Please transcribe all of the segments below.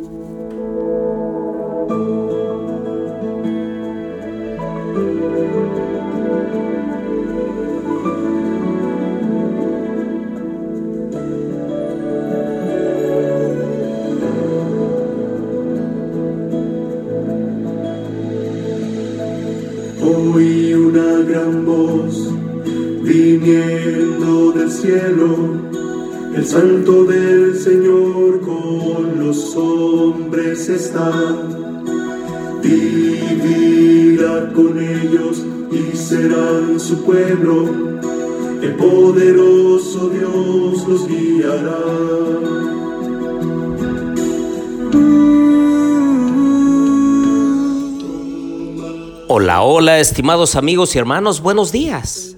Oí una gran voz viniendo del cielo, el santo del Señor con los hombres está. Vivirá con ellos y serán su pueblo, el poderoso Dios los guiará. Hola, hola, estimados amigos y hermanos, buenos días.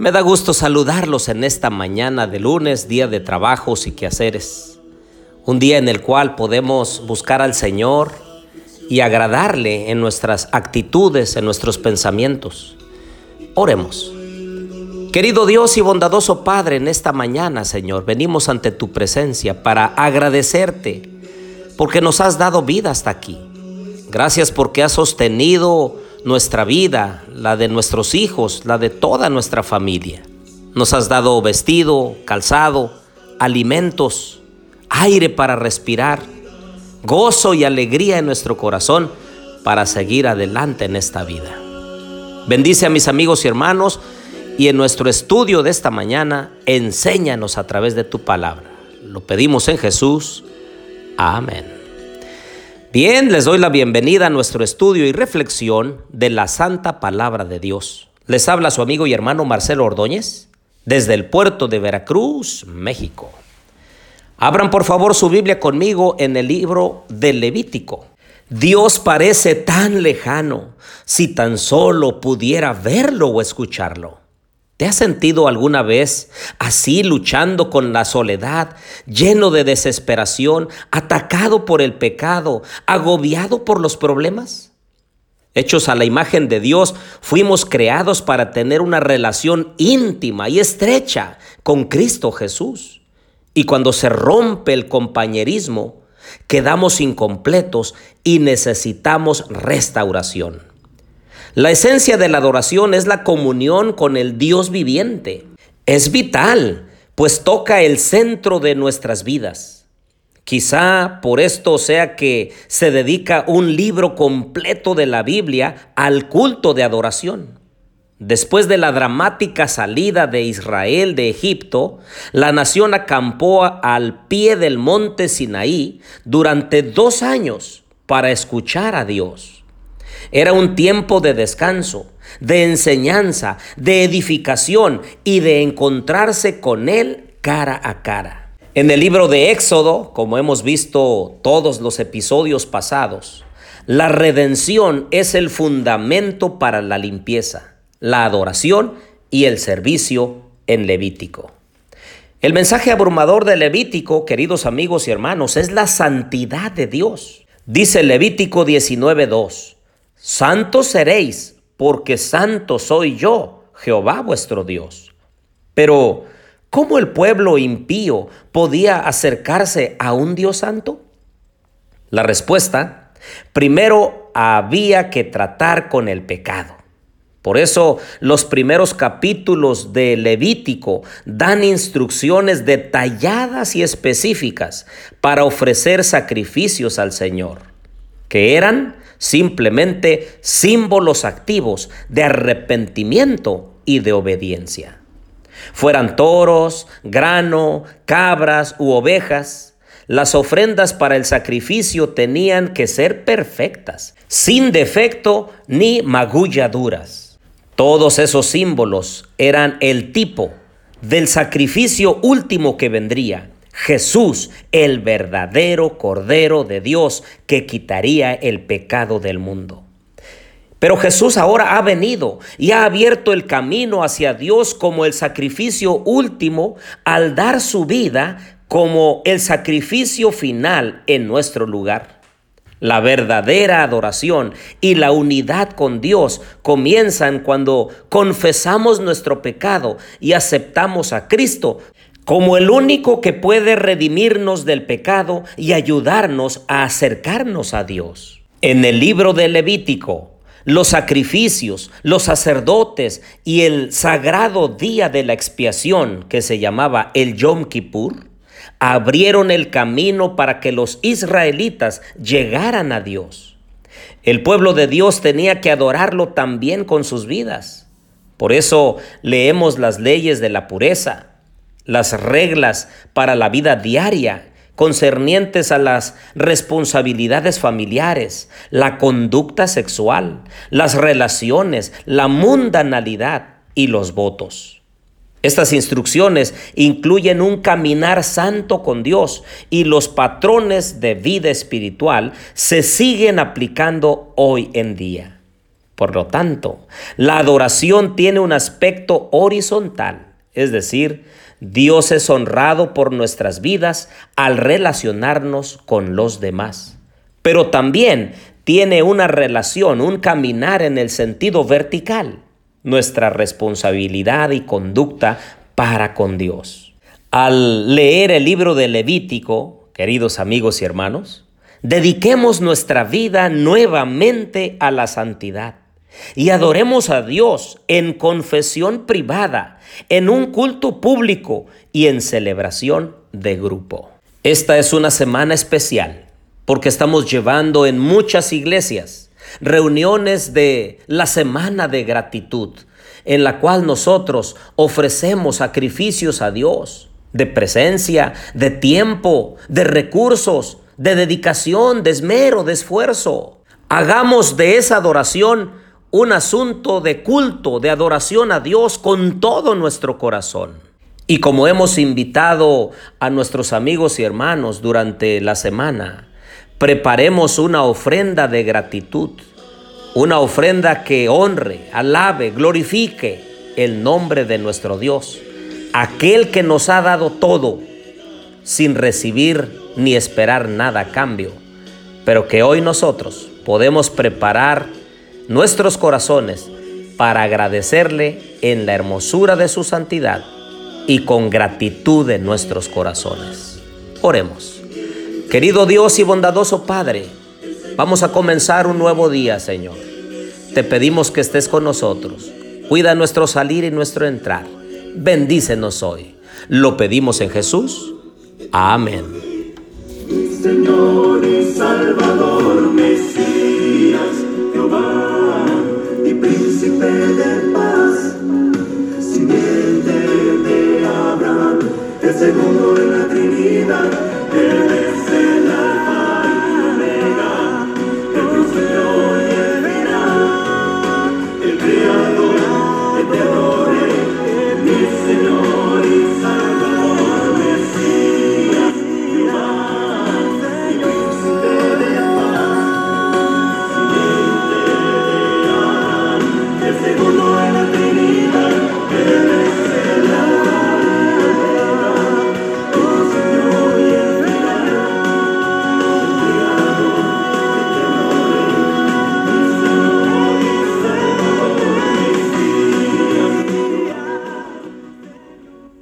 Me da gusto saludarlos en esta mañana de lunes, día de trabajos y quehaceres. Un día en el cual podemos buscar al Señor y agradarle en nuestras actitudes, en nuestros pensamientos. Oremos. Querido Dios y bondadoso Padre, en esta mañana, Señor, venimos ante tu presencia para agradecerte porque nos has dado vida hasta aquí. Gracias porque has sostenido nuestra vida, la de nuestros hijos, la de toda nuestra familia. Nos has dado vestido, calzado, alimentos, aire para respirar, gozo y alegría en nuestro corazón para seguir adelante en esta vida. Bendice a mis amigos y hermanos y en nuestro estudio de esta mañana, enséñanos a través de tu palabra. Lo pedimos en Jesús. Amén. Bien, les doy la bienvenida a nuestro estudio y reflexión de la Santa Palabra de Dios. Les habla su amigo y hermano Marcelo Ordóñez desde el puerto de Veracruz, México. Abran por favor su Biblia conmigo en el libro de Levítico. Dios parece tan lejano si tan solo pudiera verlo o escucharlo. ¿Te has sentido alguna vez así luchando con la soledad, lleno de desesperación, atacado por el pecado, agobiado por los problemas? Hechos a la imagen de Dios, fuimos creados para tener una relación íntima y estrecha con Cristo Jesús. Y cuando se rompe el compañerismo, quedamos incompletos y necesitamos restauración. La esencia de la adoración es la comunión con el Dios viviente. Es vital, pues toca el centro de nuestras vidas. Quizá por esto sea que se dedica un libro completo de la Biblia al culto de adoración. Después de la dramática salida de Israel de Egipto, la nación acampó al pie del monte Sinaí durante dos años para escuchar a Dios. Era un tiempo de descanso, de enseñanza, de edificación y de encontrarse con Él cara a cara. En el libro de Éxodo, como hemos visto todos los episodios pasados, la redención es el fundamento para la limpieza, la adoración y el servicio en Levítico. El mensaje abrumador de Levítico, queridos amigos y hermanos, es la santidad de Dios. Dice Levítico 19.2. Santos seréis, porque santo soy yo, Jehová vuestro Dios. Pero, ¿cómo el pueblo impío podía acercarse a un Dios santo? La respuesta, primero había que tratar con el pecado. Por eso los primeros capítulos de Levítico dan instrucciones detalladas y específicas para ofrecer sacrificios al Señor, que eran simplemente símbolos activos de arrepentimiento y de obediencia. Fueran toros, grano, cabras u ovejas, las ofrendas para el sacrificio tenían que ser perfectas, sin defecto ni magulladuras. Todos esos símbolos eran el tipo del sacrificio último que vendría Jesús, el verdadero Cordero de Dios que quitaría el pecado del mundo. Pero Jesús ahora ha venido y ha abierto el camino hacia Dios como el sacrificio último al dar su vida como el sacrificio final en nuestro lugar. La verdadera adoración y la unidad con Dios comienzan cuando confesamos nuestro pecado y aceptamos a Cristo como el único que puede redimirnos del pecado y ayudarnos a acercarnos a Dios. En el libro de Levítico, los sacrificios, los sacerdotes y el sagrado día de la expiación que se llamaba el Yom Kippur abrieron el camino para que los israelitas llegaran a Dios. El pueblo de Dios tenía que adorarlo también con sus vidas. Por eso leemos las leyes de la pureza, las reglas para la vida diaria concernientes a las responsabilidades familiares, la conducta sexual, las relaciones, la mundanalidad y los votos. Estas instrucciones incluyen un caminar santo con Dios y los patrones de vida espiritual se siguen aplicando hoy en día. Por lo tanto, la adoración tiene un aspecto horizontal, es decir, Dios es honrado por nuestras vidas al relacionarnos con los demás. Pero también tiene una relación, un caminar en el sentido vertical, nuestra responsabilidad y conducta para con Dios. Al leer el libro de Levítico, queridos amigos y hermanos, dediquemos nuestra vida nuevamente a la santidad y adoremos a Dios en confesión privada, en un culto público y en celebración de grupo. Esta es una semana especial porque estamos llevando en muchas iglesias reuniones de la semana de gratitud, en la cual nosotros ofrecemos sacrificios a Dios de presencia, de tiempo, de recursos, de dedicación, de esmero, de esfuerzo. Hagamos de esa adoración un asunto de culto, de adoración a Dios con todo nuestro corazón. Y como hemos invitado a nuestros amigos y hermanos durante la semana, preparemos una ofrenda de gratitud, una ofrenda que honre, alabe, glorifique el nombre de nuestro Dios, aquel que nos ha dado todo sin recibir ni esperar nada a cambio, pero que hoy nosotros podemos preparar nuestros corazones para agradecerle en la hermosura de su santidad y con gratitud en nuestros corazones. Oremos. Querido Dios y bondadoso Padre, vamos a comenzar un nuevo día, Señor. Te pedimos que estés con nosotros. Cuida nuestro salir y nuestro entrar. Bendícenos hoy. Lo pedimos en Jesús. Amén. Señor y Salvador,